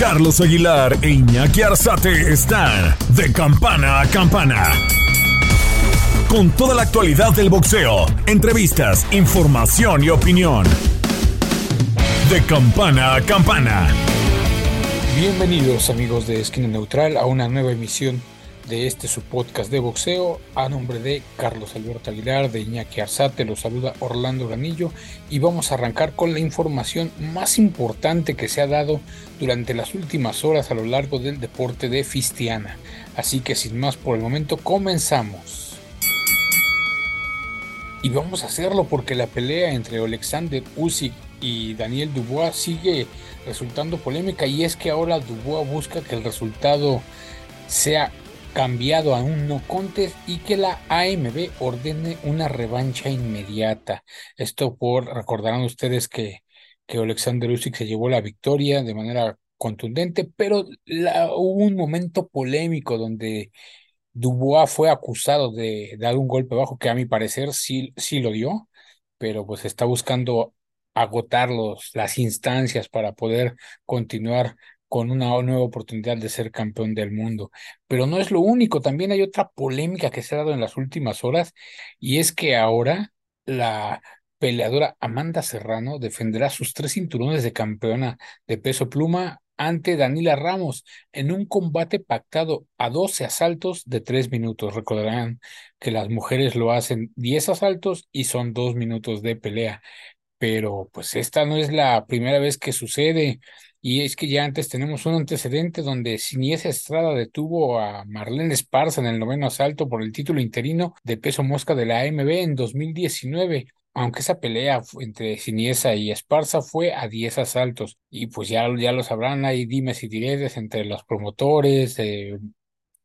Carlos Aguilar e Iñaki Arzate están de campana a campana. Con toda la actualidad del boxeo, entrevistas, información y opinión. De campana a campana. Bienvenidos amigos de Esquina Neutral a una nueva emisión de este su podcast de boxeo a nombre de Carlos Alberto Aguilar, de Iñaki Arzate, los saluda Orlando Granillo y vamos a arrancar con la información más importante que se ha dado durante las últimas horas a lo largo del deporte de Fistiana. Así que sin más por el momento comenzamos. Y vamos a hacerlo porque la pelea entre Alexander Usyk y Daniel Dubois sigue resultando polémica y es que ahora Dubois busca que el resultado sea cambiado a un no contest y que la AMB ordene una revancha inmediata. Esto por, recordarán ustedes que, que Alexander Usyk se llevó la victoria de manera contundente, pero hubo un momento polémico donde Dubois fue acusado de dar un golpe bajo que a mi parecer sí, sí lo dio, pero pues está buscando agotar los, las instancias para poder continuar con una nueva oportunidad de ser campeón del mundo. Pero no es lo único, también hay otra polémica que se ha dado en las últimas horas y es que ahora la peleadora Amanda Serrano defenderá sus tres cinturones de campeona de peso pluma ante Danila Ramos en un combate pactado a 12 asaltos de 3 minutos. Recordarán que las mujeres lo hacen 10 asaltos y son 2 minutos de pelea. Pero pues esta no es la primera vez que sucede. Y es que ya antes tenemos un antecedente donde Siniesa Estrada detuvo a Marlene Esparza en el noveno asalto por el título interino de peso mosca de la AMB en 2019 aunque esa pelea entre Siniesa y Esparza fue a 10 asaltos, y pues ya, ya lo sabrán, hay dimes y diretes entre los promotores, eh,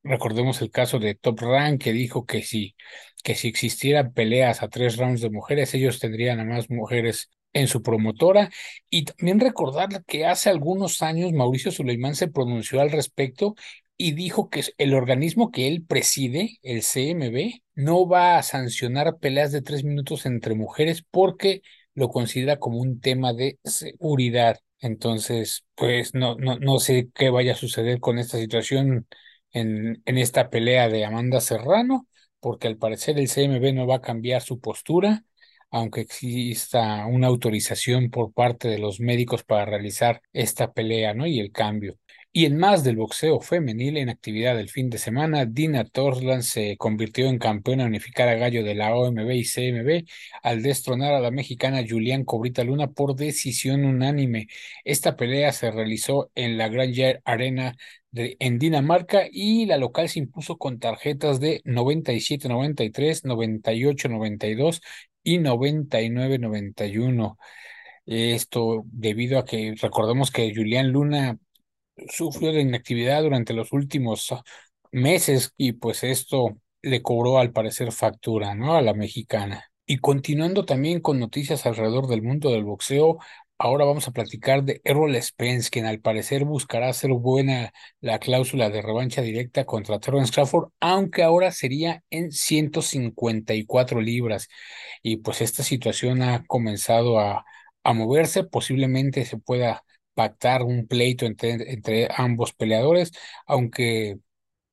recordemos el caso de Top Rank que dijo que si, que si existieran peleas a tres rounds de mujeres, ellos tendrían a más mujeres en su promotora y también recordar que hace algunos años Mauricio Suleimán se pronunció al respecto y dijo que el organismo que él preside, el CMB, no va a sancionar peleas de tres minutos entre mujeres porque lo considera como un tema de seguridad. Entonces, pues no, no, no sé qué vaya a suceder con esta situación en, en esta pelea de Amanda Serrano, porque al parecer el CMB no va a cambiar su postura, aunque exista una autorización por parte de los médicos para realizar esta pelea, ¿no? Y el cambio. Y en más del boxeo femenil en actividad del fin de semana, Dina Torsland se convirtió en campeona unificada gallo de la OMB y CMB al destronar a la mexicana Julián Cobrita Luna por decisión unánime. Esta pelea se realizó en la Grand Arena en Dinamarca y la local se impuso con tarjetas de 97-93, 98-92 y 99-91. Esto debido a que recordemos que Julián Luna sufrió de inactividad durante los últimos meses y pues esto le cobró al parecer factura, ¿no? A la mexicana. Y continuando también con noticias alrededor del mundo del boxeo, ahora vamos a platicar de Errol Spence, quien al parecer buscará hacer buena la cláusula de revancha directa contra Terence Crawford, aunque ahora sería en 154 libras. Y pues esta situación ha comenzado a, a moverse, posiblemente se pueda pactar un pleito entre, entre ambos peleadores, aunque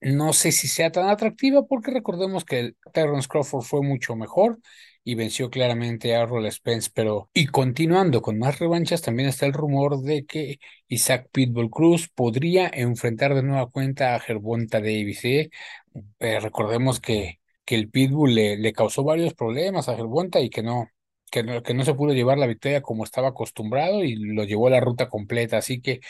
no sé si sea tan atractiva porque recordemos que Terrence Crawford fue mucho mejor y venció claramente a Errol Spence, pero y continuando con más revanchas, también está el rumor de que Isaac Pitbull Cruz podría enfrentar de nueva cuenta a Gervonta Davis. ¿eh? Eh, recordemos que, que el Pitbull le, le causó varios problemas a Gervonta y que no, que no, que no se pudo llevar la victoria como estaba acostumbrado y lo llevó a la ruta completa. Así que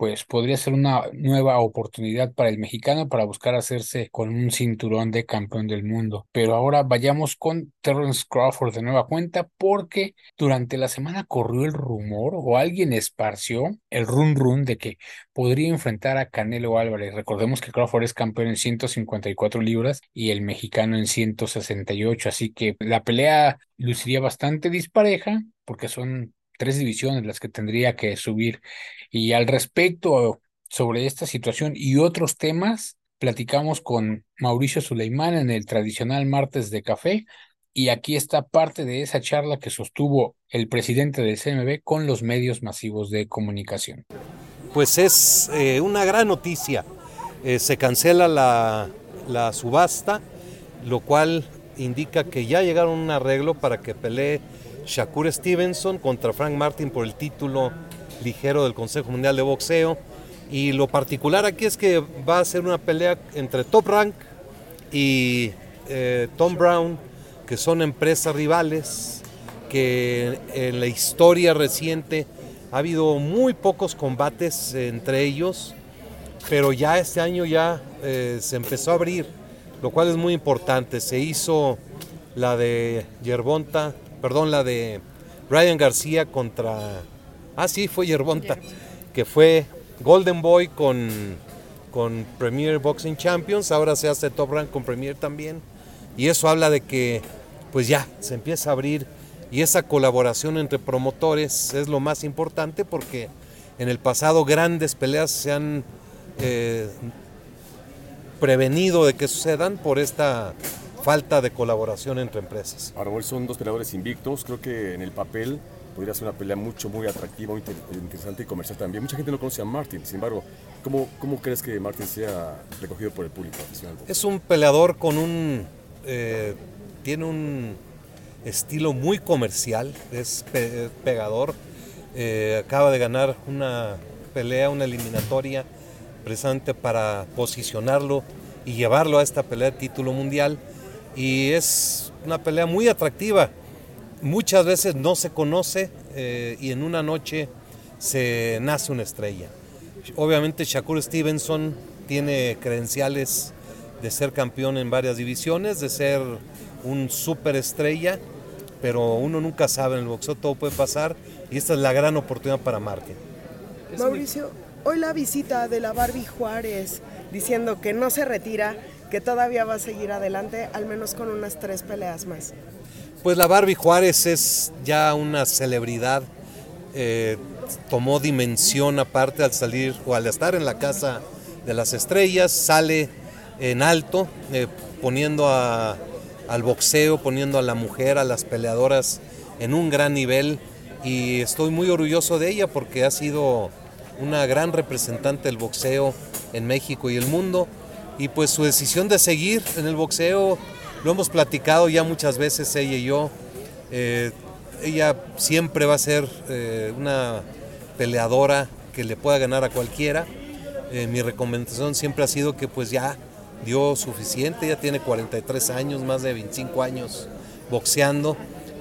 pues podría ser una nueva oportunidad para el mexicano para buscar hacerse con un cinturón de campeón del mundo. Pero ahora vayamos con Terrence Crawford de nueva cuenta porque durante la semana corrió el rumor o alguien esparció el run run de que podría enfrentar a Canelo Álvarez. Recordemos que Crawford es campeón en 154 libras y el mexicano en 168, así que la pelea luciría bastante dispareja porque son tres divisiones las que tendría que subir. Y al respecto sobre esta situación y otros temas, platicamos con Mauricio Suleimán en el tradicional martes de café. Y aquí está parte de esa charla que sostuvo el presidente del CMB con los medios masivos de comunicación. Pues es eh, una gran noticia. Eh, se cancela la, la subasta, lo cual indica que ya llegaron a un arreglo para que pelee Shakur Stevenson contra Frank Martin por el título ligero del Consejo Mundial de Boxeo. Y lo particular aquí es que va a ser una pelea entre Top Rank y eh, Tom Brown, que son empresas rivales, que en la historia reciente ha habido muy pocos combates entre ellos, pero ya este año ya eh, se empezó a abrir, lo cual es muy importante. Se hizo la de Yerbonta perdón, la de Ryan García contra, ah sí, fue Yerbonta, que fue Golden Boy con, con Premier Boxing Champions, ahora se hace Top Rank con Premier también, y eso habla de que pues ya se empieza a abrir y esa colaboración entre promotores es lo más importante porque en el pasado grandes peleas se han eh, prevenido de que sucedan por esta falta de colaboración entre empresas. Ahora, son dos peleadores invictos, creo que en el papel podría ser una pelea mucho, muy atractiva, muy interesante y comercial también. Mucha gente no conoce a Martin, sin embargo, ¿cómo, cómo crees que Martin sea recogido por el público Es un peleador con un... Eh, tiene un estilo muy comercial, es pegador, eh, acaba de ganar una pelea, una eliminatoria precisamente para posicionarlo y llevarlo a esta pelea de título mundial y es una pelea muy atractiva. Muchas veces no se conoce eh, y en una noche se nace una estrella. Obviamente Shakur Stevenson tiene credenciales de ser campeón en varias divisiones, de ser un superestrella, pero uno nunca sabe, en el boxeo todo puede pasar y esta es la gran oportunidad para Márquez. Mauricio, hoy la visita de la Barbie Juárez diciendo que no se retira que todavía va a seguir adelante, al menos con unas tres peleas más. Pues la Barbie Juárez es ya una celebridad, eh, tomó dimensión aparte al salir o al estar en la casa de las estrellas, sale en alto, eh, poniendo al boxeo, poniendo a la mujer, a las peleadoras en un gran nivel y estoy muy orgulloso de ella porque ha sido una gran representante del boxeo en México y el mundo y pues su decisión de seguir en el boxeo, lo hemos platicado ya muchas veces ella y yo, eh, ella siempre va a ser eh, una peleadora que le pueda ganar a cualquiera. Eh, mi recomendación siempre ha sido que pues ya dio suficiente, ya tiene 43 años, más de 25 años boxeando,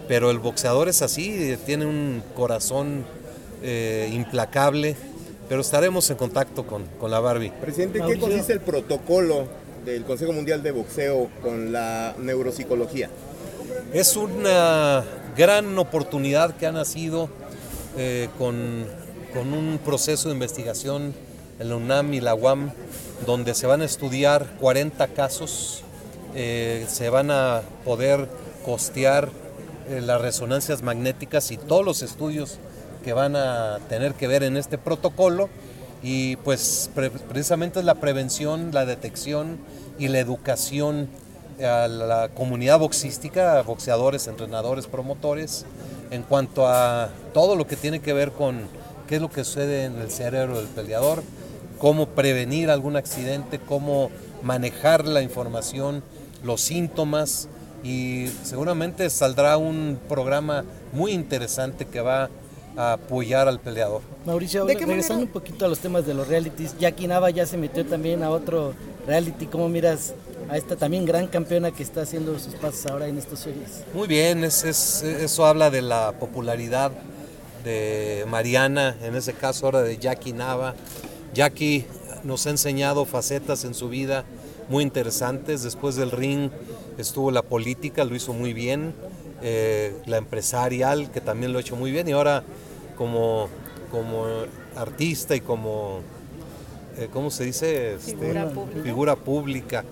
pero el boxeador es así, tiene un corazón implacable pero estaremos en contacto con, la Barbie. Presidente, ¿qué consiste el protocolo del Consejo Mundial de Boxeo con la neuropsicología? Es una gran oportunidad que ha nacido eh, con, un proceso de investigación en la UNAM y la UAM, donde se van a estudiar 40 casos, eh, se van a poder costear eh, las resonancias magnéticas y todos los estudios que van a tener que ver en este protocolo y pues precisamente es la prevención, la detección y la educación a la comunidad boxística, boxeadores, entrenadores, promotores, en cuanto a todo lo que tiene que ver con qué es lo que sucede en el cerebro del peleador, cómo prevenir algún accidente, cómo manejar la información, los síntomas y seguramente saldrá un programa muy interesante que va apoyar al peleador. Mauricio, regresando un poquito a los temas de los realities, Jackie Nava ya se metió también a otro reality. ¿Cómo miras a esta también gran campeona que está haciendo sus pasos ahora en estos series? Muy bien, es, eso habla de la popularidad de Mariana, en ese caso ahora de Jackie Nava. Jackie nos ha enseñado facetas en su vida muy interesantes. Después del ring estuvo la política, lo hizo muy bien. Eh, la empresarial, que también lo ha hecho muy bien. Y ahora como, como artista y como, eh, ¿cómo se dice? Este, Figura pública. figura pública.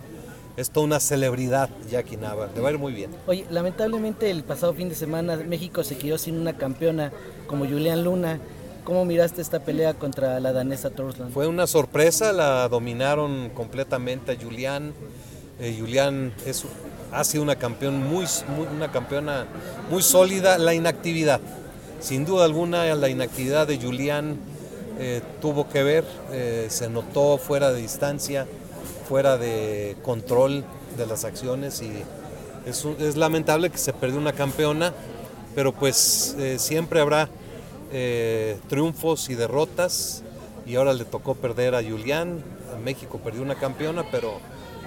Es toda una celebridad, Jackie Nava. Le va a ir muy bien. Oye, lamentablemente el pasado fin de semana México se quedó sin una campeona como Julián Luna. ¿Cómo miraste esta pelea contra la danesa Torsland? Fue una sorpresa, la dominaron completamente a Julián. Eh, Julián es, ha sido una, campeón muy, muy- una campeona muy sólida. La inactividad, sin duda alguna, la inactividad de Julián eh, tuvo que ver, eh, se notó fuera de distancia, fuera de control de las acciones y es, lamentable que se perdió una campeona, pero pues eh, siempre habrá triunfos y derrotas y ahora le tocó perder a Julián, México perdió una campeona, pero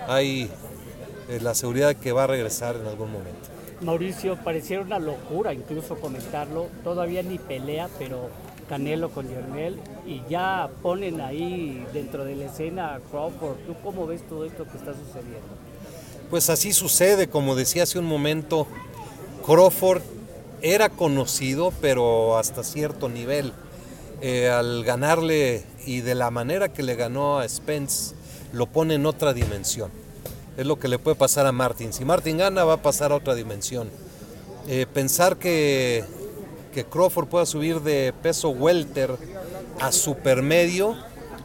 hay la seguridad de que va a regresar en algún momento. Mauricio, pareciera una locura incluso comentarlo, todavía ni pelea, pero Canelo con Lionel y ya ponen ahí dentro de la escena a Crawford. ¿Tú cómo ves todo esto que está sucediendo? Pues así sucede, como decía hace un momento, Crawford era conocido, pero hasta cierto nivel. Eh, al ganarle y de la manera que le ganó a Spence, lo pone en otra dimensión. Es lo que le puede pasar a Martin. Si Martin gana, va a pasar a otra dimensión. Eh, pensar que, que Crawford pueda subir de peso welter a supermedio,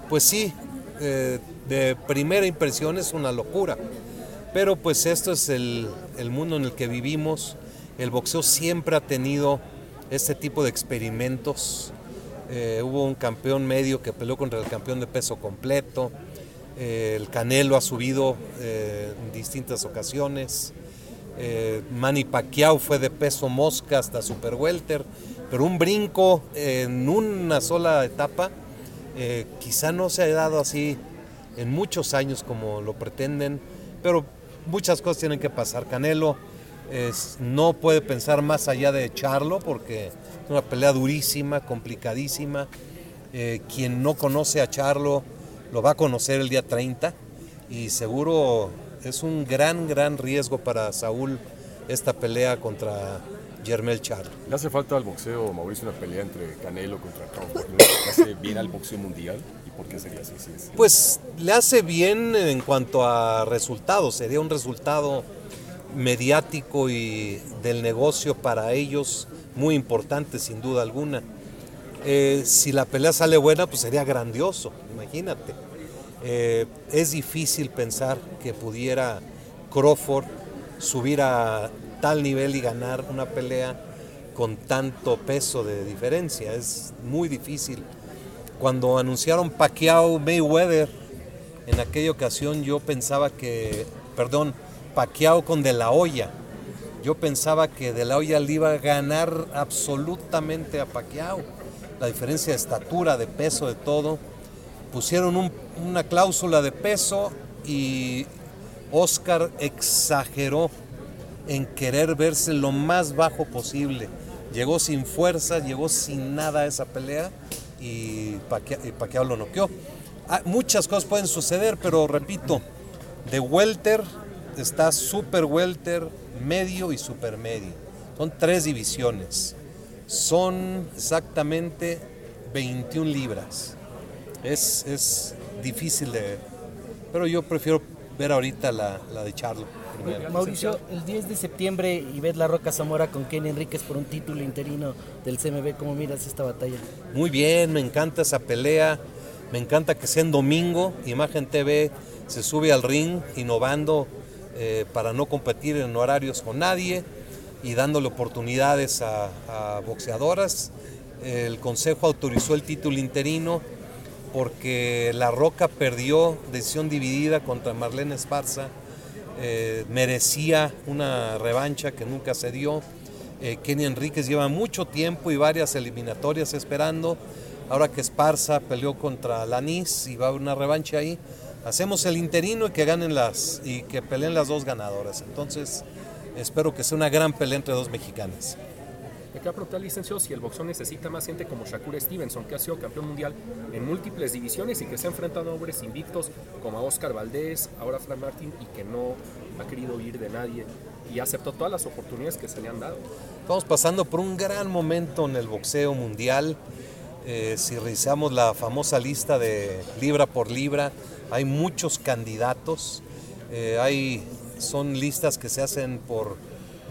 pues sí, eh, de primera impresión es una locura. Pero pues esto es el, el mundo en el que vivimos. El boxeo siempre ha tenido este tipo de experimentos. Eh, hubo un campeón medio que peleó contra el campeón de peso completo. Eh, el Canelo ha subido eh, en distintas ocasiones. Eh, Manny Pacquiao fue de peso mosca hasta super welter, pero un brinco en una sola etapa eh, quizá no se ha dado así en muchos años como lo pretenden, pero muchas cosas tienen que pasar. Canelo no puede pensar más allá de echarlo porque es una pelea durísima, complicadísima. Quien no conoce a Charlo lo va a conocer el día 30 y seguro es un gran, gran riesgo para Saúl esta pelea contra Germel Charlo. ¿Le hace falta al boxeo, Mauricio, una pelea entre Canelo contra Crawford? ¿Le hace bien al boxeo mundial? ¿Y por qué sería así? Sí, sí. Pues le hace bien en cuanto a resultados, sería un resultado mediático y del negocio para ellos muy importante sin duda alguna. Eh, si la pelea sale buena, pues sería grandioso, imagínate. Eh, es difícil pensar que pudiera Crawford subir a tal nivel y ganar una pelea con tanto peso de diferencia. Es muy difícil. Cuando anunciaron Pacquiao Mayweather, en aquella ocasión yo pensaba que, perdón, Pacquiao con De La Hoya. Yo pensaba que De La Hoya le iba a ganar absolutamente a Pacquiao. La diferencia de estatura, de peso, de todo. Pusieron un- una cláusula de peso y Oscar exageró en querer verse lo más bajo posible. Llegó sin fuerza, llegó sin nada a esa pelea y Pacquiao, y Pacquiao lo noqueó. Ah, muchas cosas pueden suceder, pero repito, de welter está super welter, medio y super medio. Son tres divisiones. Son exactamente 21 libras. Es, es difícil de ver. Pero yo prefiero ver ahorita la, la de Charlo. primero. Mauricio, el 10 de septiembre Ivette La Roca Zamora con Kenny Enríquez por un título interino del CMB. ¿Cómo miras esta batalla? Muy bien, me encanta esa pelea. Me encanta que sea en domingo. Imagen TV se sube al ring innovando eh, para no competir en horarios con nadie y dándole oportunidades a, boxeadoras. El Consejo autorizó el título interino porque La Roca perdió decisión dividida contra Marlene Esparza. Eh, merecía una revancha que nunca se dio. Eh, Kenny Enríquez lleva mucho tiempo y varias eliminatorias esperando. Ahora que Esparza peleó contra Lanís y va a haber una revancha ahí, hacemos el interino y que ganen las y que peleen las dos ganadoras. Entonces, espero que sea una gran pelea entre dos mexicanas. Me queda preguntar, licenciado, si el boxeo necesita más gente como Shakur Stevenson, que ha sido campeón mundial en múltiples divisiones y que se ha enfrentado a hombres invictos como a Oscar Valdés, ahora Frank Martin, y que no ha querido huir de nadie y aceptó todas las oportunidades que se le han dado. Estamos pasando por un gran momento en el boxeo mundial. Eh, si revisamos la famosa lista de libra por libra, hay muchos candidatos. Eh, hay, son listas que se hacen por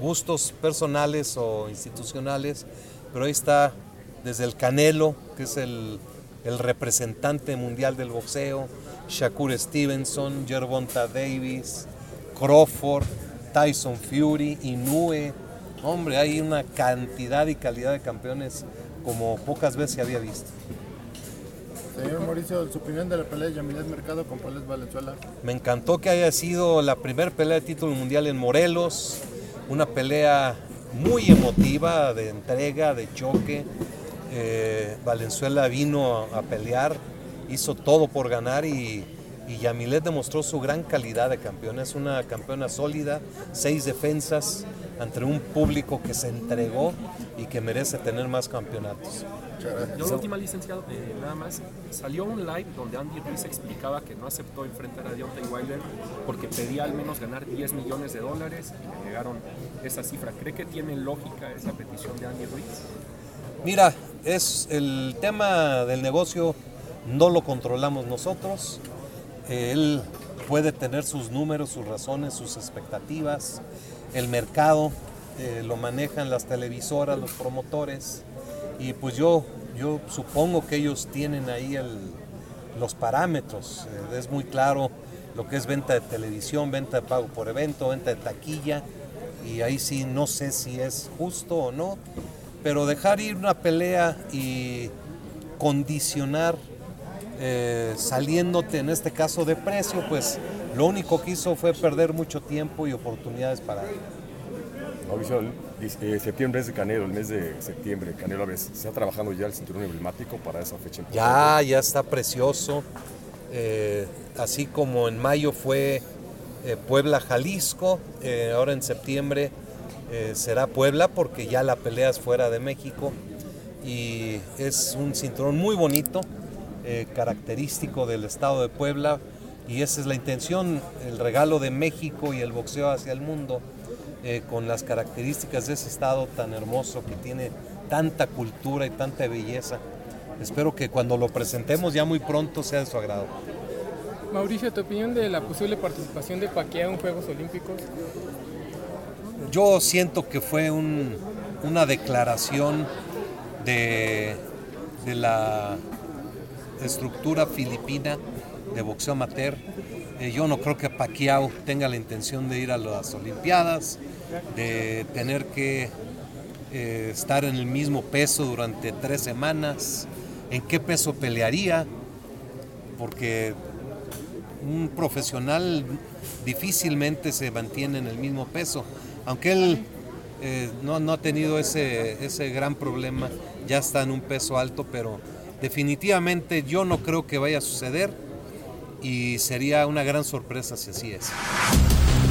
gustos personales o institucionales, pero ahí está desde el Canelo, que es el, el representante mundial del boxeo, Shakur Stevenson, Gervonta Davis, Crawford, Tyson Fury, Inoue. Hombre, hay una cantidad y calidad de campeones como pocas veces se había visto. Señor Mauricio, su opinión de la pelea de Yamilet Mercado con Paulés Valenzuela. Me encantó que haya sido la primera pelea de título mundial en Morelos, una pelea muy emotiva, de entrega, de choque. Eh, Valenzuela vino a, pelear, hizo todo por ganar y, y Yamilet demostró su gran calidad de campeona. Es una campeona sólida, seis defensas ante un público que se entregó y que merece tener más campeonatos. Yo la última licenciado, eh, nada más, salió un live donde Andy Ruiz explicaba que no aceptó enfrentar a Deontay Wilder porque pedía al menos ganar 10 millones de dólares y le llegaron esa cifra. ¿Cree que tiene lógica esa petición de Andy Ruiz? Mira, es el tema del negocio no lo controlamos nosotros. Él puede tener sus números, sus razones, sus expectativas. El mercado eh, lo manejan las televisoras, los promotores. Y pues yo, yo supongo que ellos tienen ahí el, los parámetros. Eh, es muy claro lo que es venta de televisión, venta de pago por evento, venta de taquilla. Y ahí sí no sé si es justo o no. Pero dejar ir una pelea y condicionar eh, saliéndote en este caso de precio, pues lo único que hizo fue perder mucho tiempo y oportunidades para. Mauricio, eh, septiembre es de Canelo, el mes de septiembre, Canelo Álvarez, ¿se está trabajando ya el cinturón emblemático para esa fecha? Ya, ya está precioso. Eh, así como en mayo fue eh, Puebla, Jalisco, ahora en septiembre será Puebla porque ya la pelea es fuera de México y es un cinturón muy bonito, característico del estado de Puebla y esa es la intención, el regalo de México y el boxeo hacia el mundo eh, con las características de ese estado tan hermoso que tiene tanta cultura y tanta belleza. Espero que cuando lo presentemos ya muy pronto sea de su agrado. Mauricio, ¿tu opinión de la posible participación de Pacquiao en Juegos Olímpicos? Yo siento que fue un, una declaración de, de la estructura filipina de boxeo amateur. Eh, yo no creo que Pacquiao tenga la intención de ir a las Olimpiadas, de tener que eh, estar en el mismo peso durante tres semanas. ¿En qué peso pelearía? Porque un profesional difícilmente se mantiene en el mismo peso. Aunque él eh, no, no, ha tenido ese, ese gran problema, ya está en un peso alto, pero definitivamente yo no creo que vaya a suceder y sería una gran sorpresa si así es.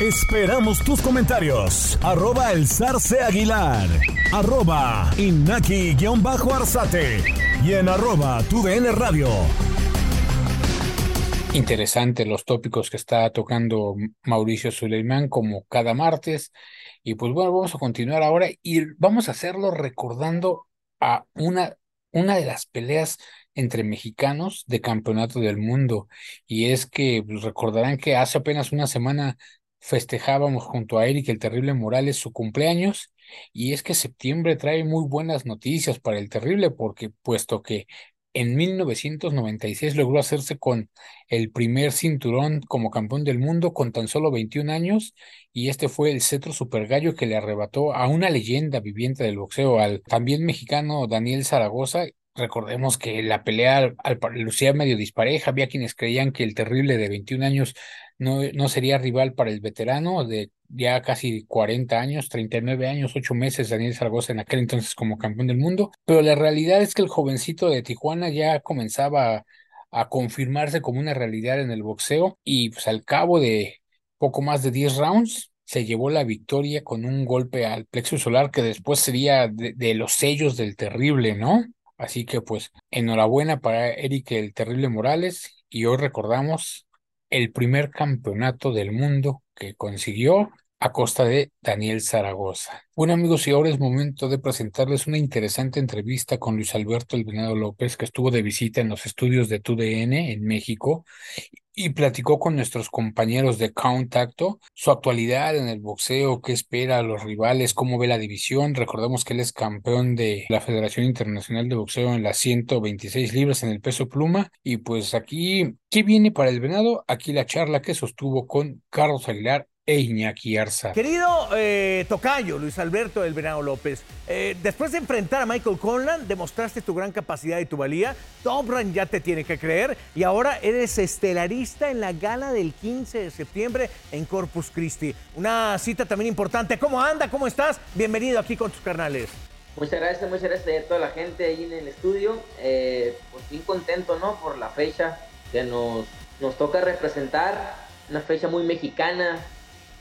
Esperamos tus comentarios. Arroba el aguilar. Arroba inaki-arzate. Y en arroba tu radio. Interesante los tópicos que está tocando Mauricio Suleimán como cada martes. Y pues bueno, vamos a continuar ahora y vamos a hacerlo recordando a una, una de las peleas entre mexicanos de campeonato del mundo. Y es que pues, recordarán que hace apenas una semana festejábamos junto a Eric el Terrible Morales su cumpleaños. Y es que septiembre trae muy buenas noticias para el Terrible, porque puesto que en 1996 logró hacerse con el primer cinturón como campeón del mundo con tan solo 21 años y este fue el cetro super gallo que le arrebató a una leyenda viviente del boxeo, al también mexicano Daniel Zaragoza. Recordemos que la pelea al, al, lucía medio dispareja, había quienes creían que el terrible de 21 años no, no sería rival para el veterano de ya casi 40 años, 39 años, 8 meses, Daniel Zaragoza en aquel entonces como campeón del mundo, pero la realidad es que el jovencito de Tijuana ya comenzaba a, confirmarse como una realidad en el boxeo y pues al cabo de poco más de 10 rounds se llevó la victoria con un golpe al plexo solar que después sería de los sellos del terrible, ¿no? Así que pues enhorabuena para Eric el Terrible Morales y hoy recordamos el primer campeonato del mundo que consiguió a costa de Daniel Zaragoza. Bueno amigos y ahora es momento de presentarles una interesante entrevista con Luis Alberto El Venado López que estuvo de visita en los estudios de TUDN en México y platicó con nuestros compañeros de Contacto su actualidad en el boxeo, qué espera a los rivales, cómo ve la división. Recordemos que él es campeón de la Federación Internacional de Boxeo en las 126 libras en el peso pluma. Y pues aquí, ¿qué viene para el venado? Aquí la charla que sostuvo con Carlos Aguilar e Iñaki Arza. Querido eh, Tocayo, Luis Alberto del Venado López, eh, después de enfrentar a Michael Conlan, demostraste tu gran capacidad y tu valía. Top Rank ya te tiene que creer y ahora eres estelarista en la gala del 15 de septiembre en Corpus Christi. Una cita también importante. ¿Cómo anda? ¿Cómo estás? Bienvenido aquí con tus carnales. Muchas gracias, muchas gracias a toda la gente ahí en el estudio. Eh, pues bien contento, ¿no? Por la fecha que nos, nos toca representar. Una fecha muy mexicana,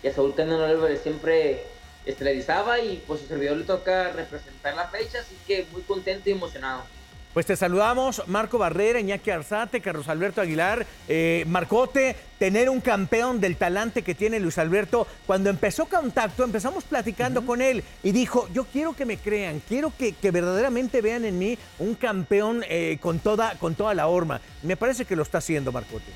y a Saúl Canelo Álvarez siempre estelarizaba y pues su servidor le toca representar la fecha, así que muy contento y emocionado. Pues te saludamos, Marco Barrera, Iñaki Arzate, Carlos Alberto Aguilar, eh, Marcote, tener un campeón del talante que tiene Luis Alberto. Cuando empezó Contacto, empezamos platicando uh -huh. con él y dijo, yo quiero que me crean, quiero que, que verdaderamente vean en mí un campeón eh, con, toda, con toda la horma. Me parece que lo está haciendo, Marcote.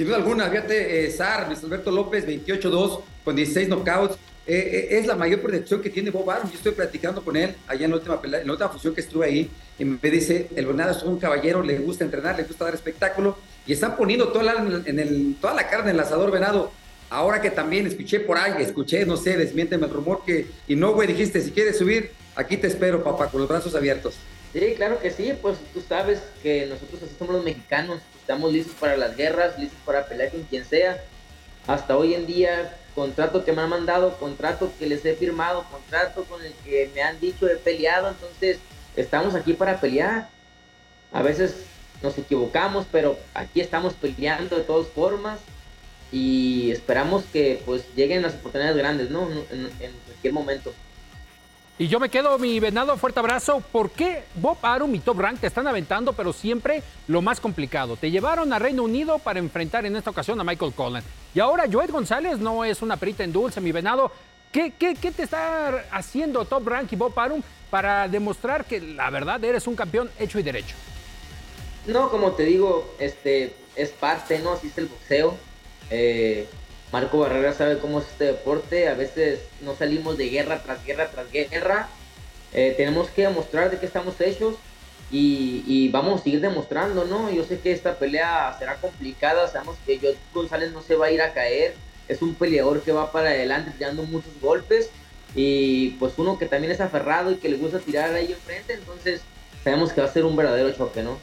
Sin duda alguna, fíjate, eh, Sar, Luis Alberto López, 28-2, con 16 knockouts. Eh, eh, es la mayor proyección que tiene Bob Arum. Yo estoy platicando con él allá en la última, en fusión que estuve ahí. Y me dice: el Bernardo es un caballero, le gusta entrenar, le gusta dar espectáculo. Y están poniendo toda la, toda la carne en el asador venado. Ahora que también escuché por ahí, escuché, no sé, desmiénteme el rumor que. Y no, güey, dijiste: si quieres subir, aquí te espero, papá, con los brazos abiertos. Sí, claro que sí, pues tú sabes que nosotros así somos los mexicanos, estamos listos para las guerras, listos para pelear con quien sea. Hasta hoy en día, contrato que me han mandado, contrato que les he firmado, contrato con el que me han dicho he peleado, entonces estamos aquí para pelear. A veces nos equivocamos, pero aquí estamos peleando de todas formas y esperamos que pues lleguen las oportunidades grandes, ¿no? En, en cualquier momento. Y yo me quedo, mi venado, fuerte abrazo. ¿Por qué Bob Arum y Top Rank te están aventando, pero siempre lo más complicado? Te llevaron a Reino Unido para enfrentar en esta ocasión a Michael Collins. Y ahora Joed González no es una perita en dulce, mi venado. ¿Qué, qué, qué te está haciendo Top Rank y Bob Arum para demostrar que la verdad eres un campeón hecho y derecho? No, como te digo, este es parte, ¿no? Así el boxeo. Eh, Marco Barrera sabe cómo es este deporte. A veces no salimos de guerra tras guerra tras guerra. Eh, tenemos que demostrar de qué estamos hechos y, vamos a seguir demostrando, ¿no? Yo sé que esta pelea será complicada. Sabemos que Joe González no se va a ir a caer. Es un peleador que va para adelante tirando muchos golpes. Y pues uno que también es aferrado y que le gusta tirar ahí enfrente. Entonces sabemos que va a ser un verdadero choque, ¿no?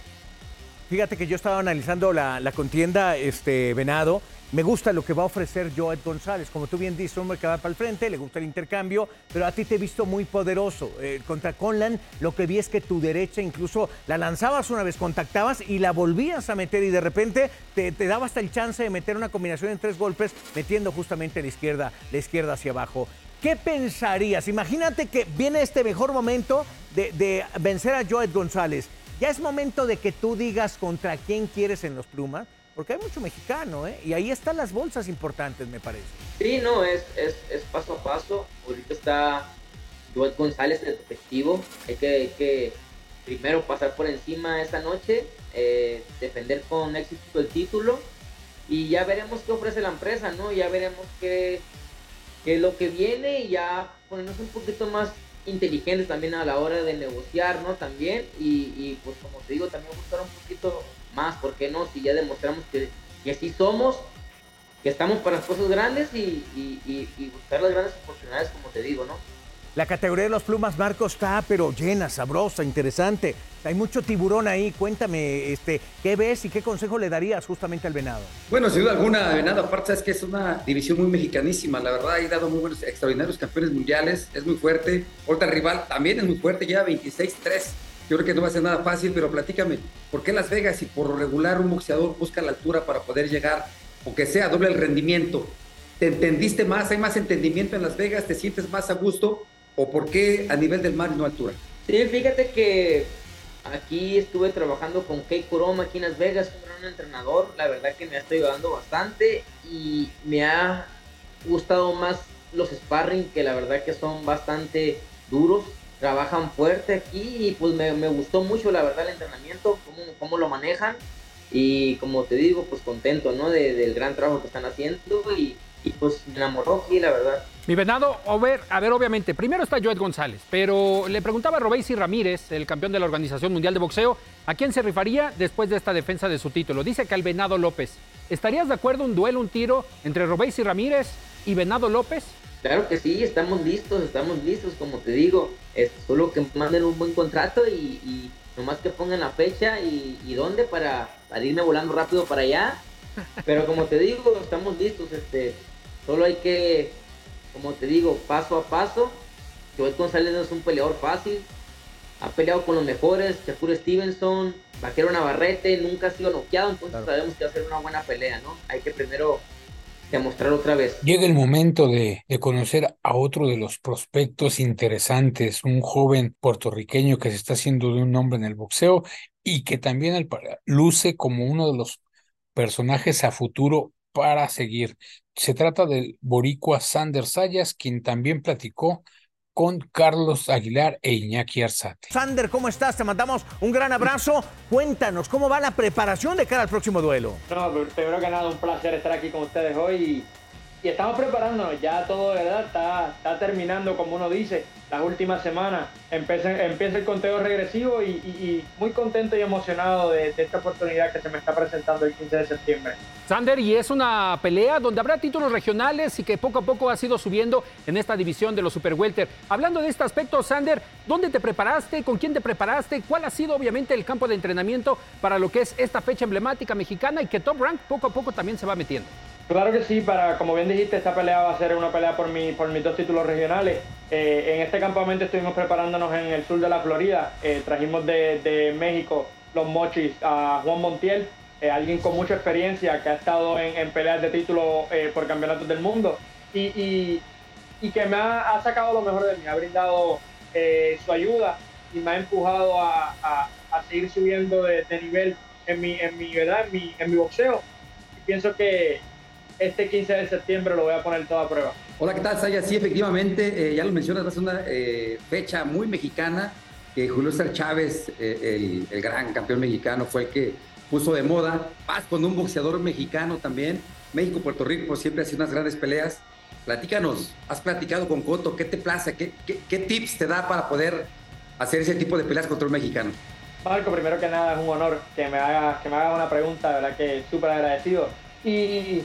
Fíjate que yo estaba analizando la, la contienda, este, Venado. Me gusta lo que va a ofrecer Joed González. Como tú bien dices, hombre que va para el frente, le gusta el intercambio, pero a ti te he visto muy poderoso. Eh, contra Conlan, lo que vi es que tu derecha incluso la lanzabas una vez, contactabas y la volvías a meter y de repente te, te daba hasta el chance de meter una combinación en tres golpes, metiendo justamente la izquierda, la izquierda hacia abajo. ¿Qué pensarías? Imagínate que viene este mejor momento de, de vencer a Joed González. Ya es momento de que tú digas contra quién quieres en los plumas, porque hay mucho mexicano, ¿eh? Y ahí están las bolsas importantes, me parece. Sí, no, es, es, es paso a paso. Ahorita está Joel González, el efectivo. Hay que, que primero pasar por encima esta noche, eh, defender con éxito el título y ya veremos qué ofrece la empresa, ¿no? Ya veremos qué, qué es lo que viene y ya ponernos un poquito más inteligentes también a la hora de negociar, ¿no? También, y, pues como te digo, también buscar un poquito más, ¿por qué no? Si ya demostramos que, que sí somos, que estamos para las cosas grandes y, y, buscar las grandes oportunidades, como te digo, ¿no? La categoría de los plumas, Marcos, está pero llena, sabrosa, interesante. Hay mucho tiburón ahí. Cuéntame, este, ¿qué ves y qué consejo le darías justamente al Venado? Bueno, sin duda alguna, Venado, aparte es que es una división muy mexicanísima. La verdad, ha dado muy buenos, extraordinarios campeones mundiales. Es muy fuerte. Ahorita el rival también es muy fuerte, lleva 26-3. Yo creo que no va a ser nada fácil, pero platícame, ¿por qué Las Vegas y por regular un boxeador busca la altura para poder llegar, aunque sea doble el rendimiento? ¿Te entendiste más? ¿Hay más entendimiento en Las Vegas? ¿Te sientes más a gusto? ¿O por qué a nivel del mar no altura? Sí, fíjate que aquí estuve trabajando con Kei Kuroma aquí en Las Vegas, un gran entrenador. La verdad que me ha estado ayudando bastante y me ha gustado más los sparring que la verdad que son bastante duros. Trabajan fuerte aquí y pues me, gustó mucho la verdad el entrenamiento, cómo, cómo, lo manejan y como te digo pues contento ¿no? De, del gran trabajo que están haciendo y, y pues me enamoró aquí la verdad. Mi venado, a ver, a ver, obviamente, primero está Joed González, pero le preguntaba a Robeysi Ramírez, el campeón de la Organización Mundial de Boxeo, ¿a quién se rifaría después de esta defensa de su título? Dice que al Venado López. ¿Estarías de acuerdo un duelo, un tiro entre Robeysi Ramírez y Venado López? Claro que sí, estamos listos, estamos listos, como te digo. Solo que manden un buen contrato y, nomás que pongan la fecha y, y dónde para, para, irme volando rápido para allá. Pero como te digo, estamos listos. Este, solo hay que como te digo, paso a paso. Joel González no es un peleador fácil. Ha peleado con los mejores, Shakur Stevenson, Vaquero Navarrete, nunca ha sido noqueado, entonces claro. sabemos que va a ser una buena pelea, ¿no? Hay que primero demostrar otra vez. Llega el momento de, de, conocer a otro de los prospectos interesantes, un joven puertorriqueño que se está haciendo de un nombre en el boxeo y que también el, luce como uno de los personajes a futuro para seguir. Se trata del boricua Sander Sayas, quien también platicó con Carlos Aguilar e Iñaki Arzate. Sander, ¿cómo estás? Te mandamos un gran abrazo. Cuéntanos, ¿cómo va la preparación de cara al próximo duelo? No, primero que nada, un placer estar aquí con ustedes hoy y, y estamos preparándonos. Ya todo de verdad está, está terminando, como uno dice, las últimas semanas. Empieza, empieza el conteo regresivo y, y, y muy contento y emocionado de, de, esta oportunidad que se me está presentando el 15 de septiembre. Sander, y es una pelea donde habrá títulos regionales y que poco a poco ha sido subiendo en esta división de los Super Welter. Hablando de este aspecto, Sander, ¿dónde te preparaste? ¿Con quién te preparaste? ¿Cuál ha sido obviamente el campo de entrenamiento para lo que es esta fecha emblemática mexicana y que Top Rank poco a poco también se va metiendo? Claro que sí, para como bien dijiste, esta pelea va a ser una pelea por, mi, por mis dos títulos regionales. Eh, en este campamento estuvimos preparándonos en el sur de la Florida. Eh, trajimos de, de, México los mochis a Juan Montiel, eh, alguien con mucha experiencia que ha estado en, en peleas de título por campeonatos del mundo y, y, y que me ha, ha, sacado lo mejor de mí, ha brindado su ayuda y me ha empujado a, a, a seguir subiendo de, de, nivel en mi, en mi, ¿verdad? En mi, en mi boxeo. Y pienso que este 15 de septiembre lo voy a poner todo a prueba. Hola, ¿qué tal, Saya? Sí, efectivamente, eh, ya lo mencionas, ser una eh, fecha muy mexicana. que Julio César Chávez, eh, el, el gran campeón mexicano, fue el que puso de moda. Vas con un boxeador mexicano también. México-Puerto Rico siempre ha sido unas grandes peleas. Platícanos, has platicado con Coto, ¿qué te plaza? ¿Qué, qué, qué tips te da para poder hacer ese tipo de peleas contra un mexicano? Marco, primero que nada es un honor que me hagas que me haga una pregunta, de verdad que súper agradecido. Y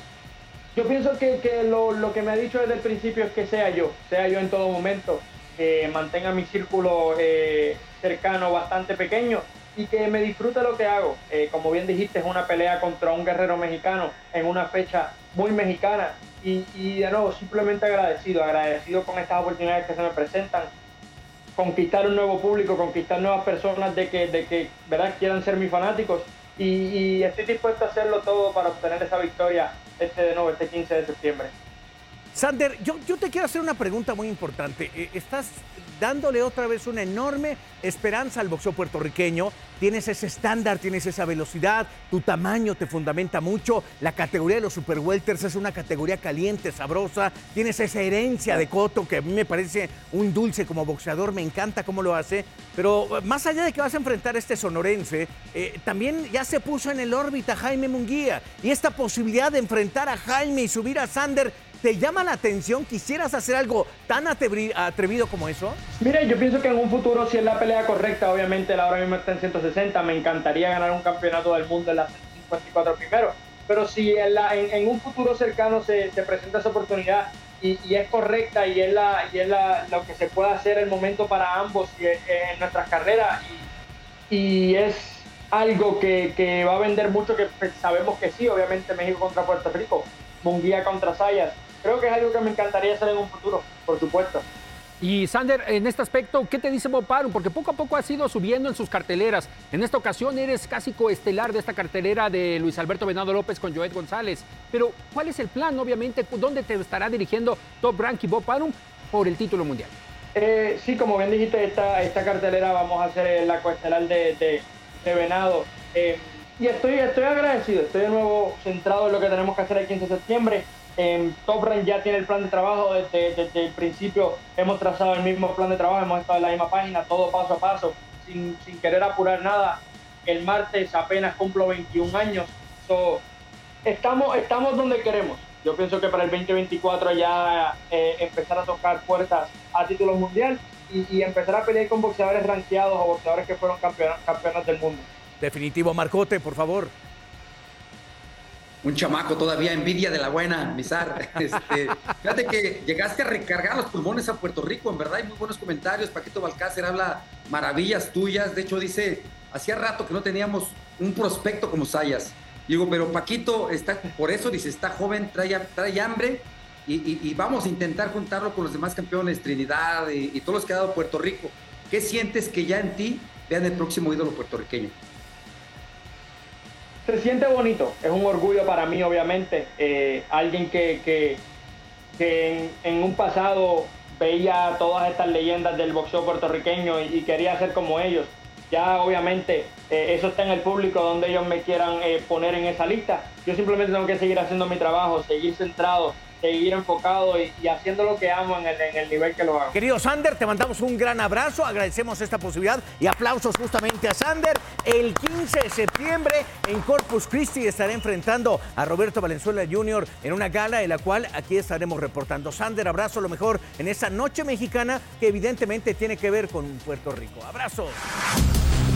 yo pienso que, que lo, lo, que me ha dicho desde el principio es que sea yo, sea yo en todo momento, que mantenga mi círculo eh, cercano bastante pequeño y que me disfrute lo que hago. Eh, como bien dijiste, es una pelea contra un guerrero mexicano en una fecha muy mexicana. Y, y de nuevo, simplemente agradecido, agradecido con estas oportunidades que se me presentan. Conquistar un nuevo público, conquistar nuevas personas de que, de que ¿verdad? quieran ser mis fanáticos. Y, y estoy dispuesto a hacerlo todo para obtener esa victoria este de nuevo, este 15 de septiembre. Sander, yo, yo te quiero hacer una pregunta muy importante. Eh, estás dándole otra vez una enorme esperanza al boxeo puertorriqueño. Tienes ese estándar, tienes esa velocidad, tu tamaño te fundamenta mucho. La categoría de los super welters es una categoría caliente, sabrosa. Tienes esa herencia de Coto que a mí me parece un dulce como boxeador, me encanta cómo lo hace. Pero más allá de que vas a enfrentar a este sonorense, eh, también ya se puso en el órbita Jaime Munguía. Y esta posibilidad de enfrentar a Jaime y subir a Sander ¿Te llama la atención? ¿Quisieras hacer algo tan atrevido como eso? Mire, yo pienso que en un futuro, si es la pelea correcta, obviamente la ahora mismo está en 160, me encantaría ganar un campeonato del mundo en las 154 primero. Pero si en, la, en, un futuro cercano se, se, presenta esa oportunidad y, y, es correcta y es, la, y es la, lo que se puede hacer el momento para ambos y, en nuestras carreras y, y es algo que, que, va a vender mucho, que sabemos que sí, obviamente México contra Puerto Rico, Munguía contra Sayas, creo que es algo que me encantaría hacer en un futuro, por supuesto. Y Sander, en este aspecto, ¿qué te dice Bob Arum? Porque poco a poco has ido subiendo en sus carteleras. En esta ocasión eres casi coestelar de esta cartelera de Luis Alberto Venado López con Joet González. Pero, ¿cuál es el plan? Obviamente, ¿dónde te estará dirigiendo Top Rank y Bob Arum por el título mundial? Eh, sí, como bien dijiste, esta, esta cartelera vamos a hacer la coestelar de, de, de Venado. Eh, y estoy, estoy agradecido, estoy de nuevo centrado en lo que tenemos que hacer el 15 de septiembre. En Top Rank ya tiene el plan de trabajo desde, desde, el principio. Hemos trazado el mismo plan de trabajo, hemos estado en la misma página, todo paso a paso, sin, sin querer apurar nada. El martes apenas cumplo 21 años. So, estamos, estamos donde queremos. Yo pienso que para el 2024 ya eh, empezar a tocar puertas a título mundial y, y, empezar a pelear con boxeadores rankeados o boxeadores que fueron campeones, campeones del mundo. Definitivo, Marcote, por favor un chamaco todavía, envidia de la buena, Misar. Este, fíjate que llegaste a recargar los pulmones a Puerto Rico, en verdad hay muy buenos comentarios. Paquito Balcácer habla maravillas tuyas. De hecho, dice, hacía rato que no teníamos un prospecto como Sayas. Digo, pero Paquito está, por eso dice, está joven, trae, hambre y, vamos a intentar juntarlo con los demás campeones, Trinidad y todos los que ha dado Puerto Rico. ¿Qué sientes que ya en ti vean el próximo ídolo puertorriqueño? Se siente bonito, es un orgullo para mí, obviamente. Eh, alguien que, que, en, un pasado veía todas estas leyendas del boxeo puertorriqueño y, y quería ser como ellos. Ya, obviamente, eh, eso está en el público donde ellos me quieran eh, poner en esa lista. Yo simplemente tengo que seguir haciendo mi trabajo, seguir centrado, seguir enfocado y, haciendo lo que amo en el, en el, nivel que lo hago. Querido Sander, te mandamos un gran abrazo, agradecemos esta posibilidad y aplausos justamente a Sander. El 15 de septiembre en Corpus Christi estará enfrentando a Roberto Valenzuela Jr. en una gala en la cual aquí estaremos reportando. Sander, abrazo lo mejor en esa noche mexicana que evidentemente tiene que ver con Puerto Rico. Abrazo.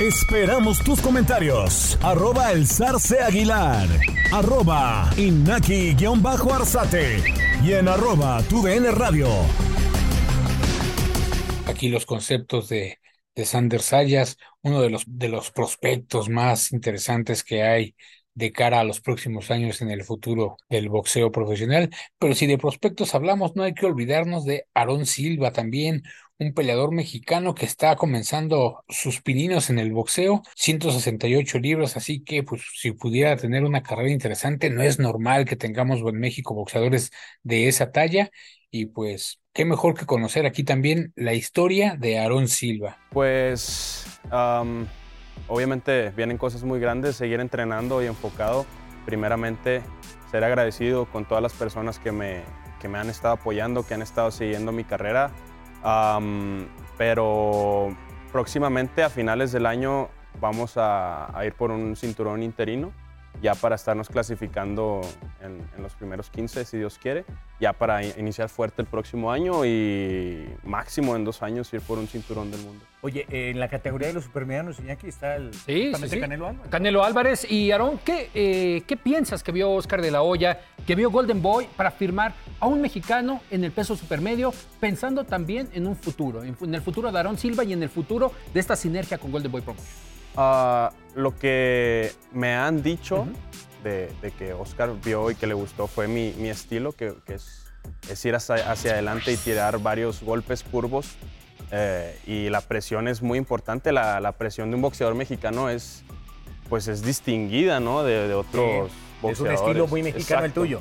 Esperamos tus comentarios. Arroba el zarce aguilar. Arroba inaki-arzate. Y en arroba tu radio. Aquí los conceptos de, de Sander Sayas, uno de los, de los prospectos más interesantes que hay de cara a los próximos años en el futuro del boxeo profesional. Pero si de prospectos hablamos, no hay que olvidarnos de Aarón Silva también, un peleador mexicano que está comenzando sus pininos en el boxeo, 168 libros, así que pues si pudiera tener una carrera interesante, no es normal que tengamos en México boxeadores de esa talla y pues qué mejor que conocer aquí también la historia de Aarón Silva. Pues obviamente vienen cosas muy grandes, seguir entrenando y enfocado, primeramente ser agradecido con todas las personas que me, que me han estado apoyando, que han estado siguiendo mi carrera Um, pero próximamente a finales del año vamos a, a, ir por un cinturón interino ya para estarnos clasificando en, en, los primeros 15 si Dios quiere, ya para iniciar fuerte el próximo año y máximo en dos años ir por un cinturón del mundo. Oye, en la categoría de los supermedianos, Iñaki, está el sí, sí, sí. Canelo Álvarez. Canelo Álvarez. Y Aarón, ¿qué, eh, ¿qué piensas que vio Oscar de la Hoya, que vio Golden Boy para firmar a un mexicano en el peso supermedio, pensando también en un futuro, en el futuro de Aarón Silva y en el futuro de esta sinergia con Golden Boy Promotion? Uh, lo que me han dicho uh -huh. de, de, que Oscar vio y que le gustó fue mi, mi estilo, que, que es, es, ir hacia, hacia, adelante y tirar varios golpes curvos. Eh, y la presión es muy importante. La, la, presión de un boxeador mexicano es, pues es distinguida ¿no? de, de otros sí, boxeadores. Es un estilo muy mexicano Exacto. el tuyo.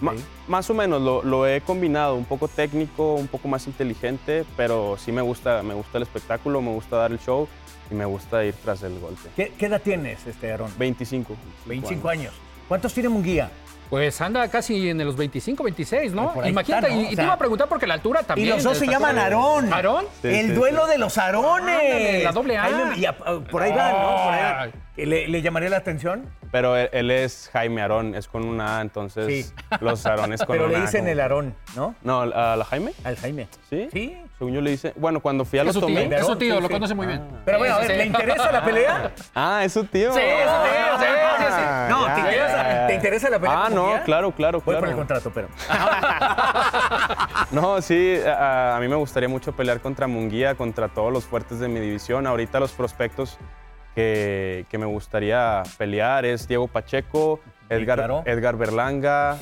Ma, sí. Más o menos lo, lo, he combinado, un poco técnico, un poco más inteligente, pero sí me gusta, me gusta el espectáculo, me gusta dar el show y me gusta ir tras el golpe. ¿Qué, qué edad tienes, este Aaron? 25. 25 años. años. ¿Cuántos tiene Munguía? Pues anda casi en los 25, 26, ¿no? Imagínate, está, ¿no? y, y, te iba a preguntar porque la altura también. Y los dos se llaman Aarón. ¿Aarón? Sí, el sí, duelo sí. de los Aarones. Ah, la doble A. Ahí, a, por ahí oh. van, ¿no? Por ahí ¿Le, ¿Le, llamaría la atención? Pero él, él, es Jaime Aarón, es con una A, entonces los Aarones con Pero una le dicen como... el Aarón, ¿no? No, ¿a la Jaime? Al Jaime. ¿Sí? Sí. Según yo le dice. Bueno, cuando fui a los tomé. Es su tío, lo conoce muy bien. Pero bueno, a ver, ¿le interesa la pelea? Ah, es su tío. Sí, es su tío, sí, sí, sí. No, ¿te, interesa, ¿te interesa la pelea? Ah, no, claro, claro, Voy claro. por el contrato, pero. no, sí, a, a, mí me gustaría mucho pelear contra Munguía, contra todos los fuertes de mi división. Ahorita los prospectos que, que me gustaría pelear es Diego Pacheco, Edgar, claro. Edgar Berlanga.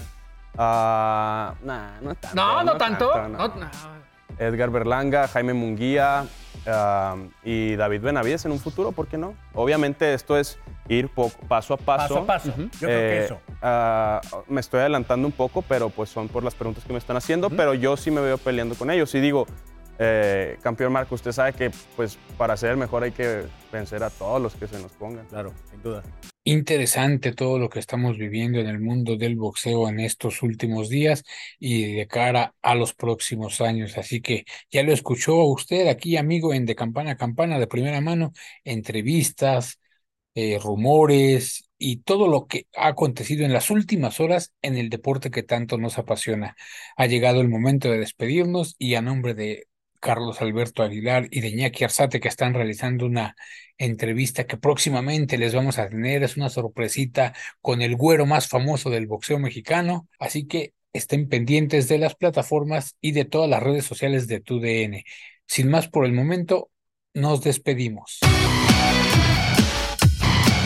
Uh, nah, no tanto. No, no, no tanto. tanto no. Edgar Berlanga, Jaime Munguía uh, y David Benavides en un futuro, ¿por qué no? Obviamente esto es ir poco, paso a paso. Paso a paso. Uh -huh. Yo eh, creo que eso. Uh, me estoy adelantando un poco, pero pues son por las preguntas que me están haciendo, -huh. pero yo sí me veo peleando con ellos. Y digo, eh, campeón Marco, usted sabe que pues para ser el mejor hay que vencer a todos los que se nos pongan. Claro, sin duda. Interesante todo lo que estamos viviendo en el mundo del boxeo en estos últimos días y de cara a los próximos años. Así que ya lo escuchó usted aquí, amigo, en De Campana a Campana, de primera mano, entrevistas, eh, rumores y todo lo que ha acontecido en las últimas horas en el deporte que tanto nos apasiona. Ha llegado el momento de despedirnos y a nombre de Carlos Alberto Aguilar y de Iñaki Arzate que están realizando una entrevista que próximamente les vamos a tener. Es una sorpresita con el güero más famoso del boxeo mexicano. Así que estén pendientes de las plataformas y de todas las redes sociales de TUDN. Sin más por el momento, nos despedimos.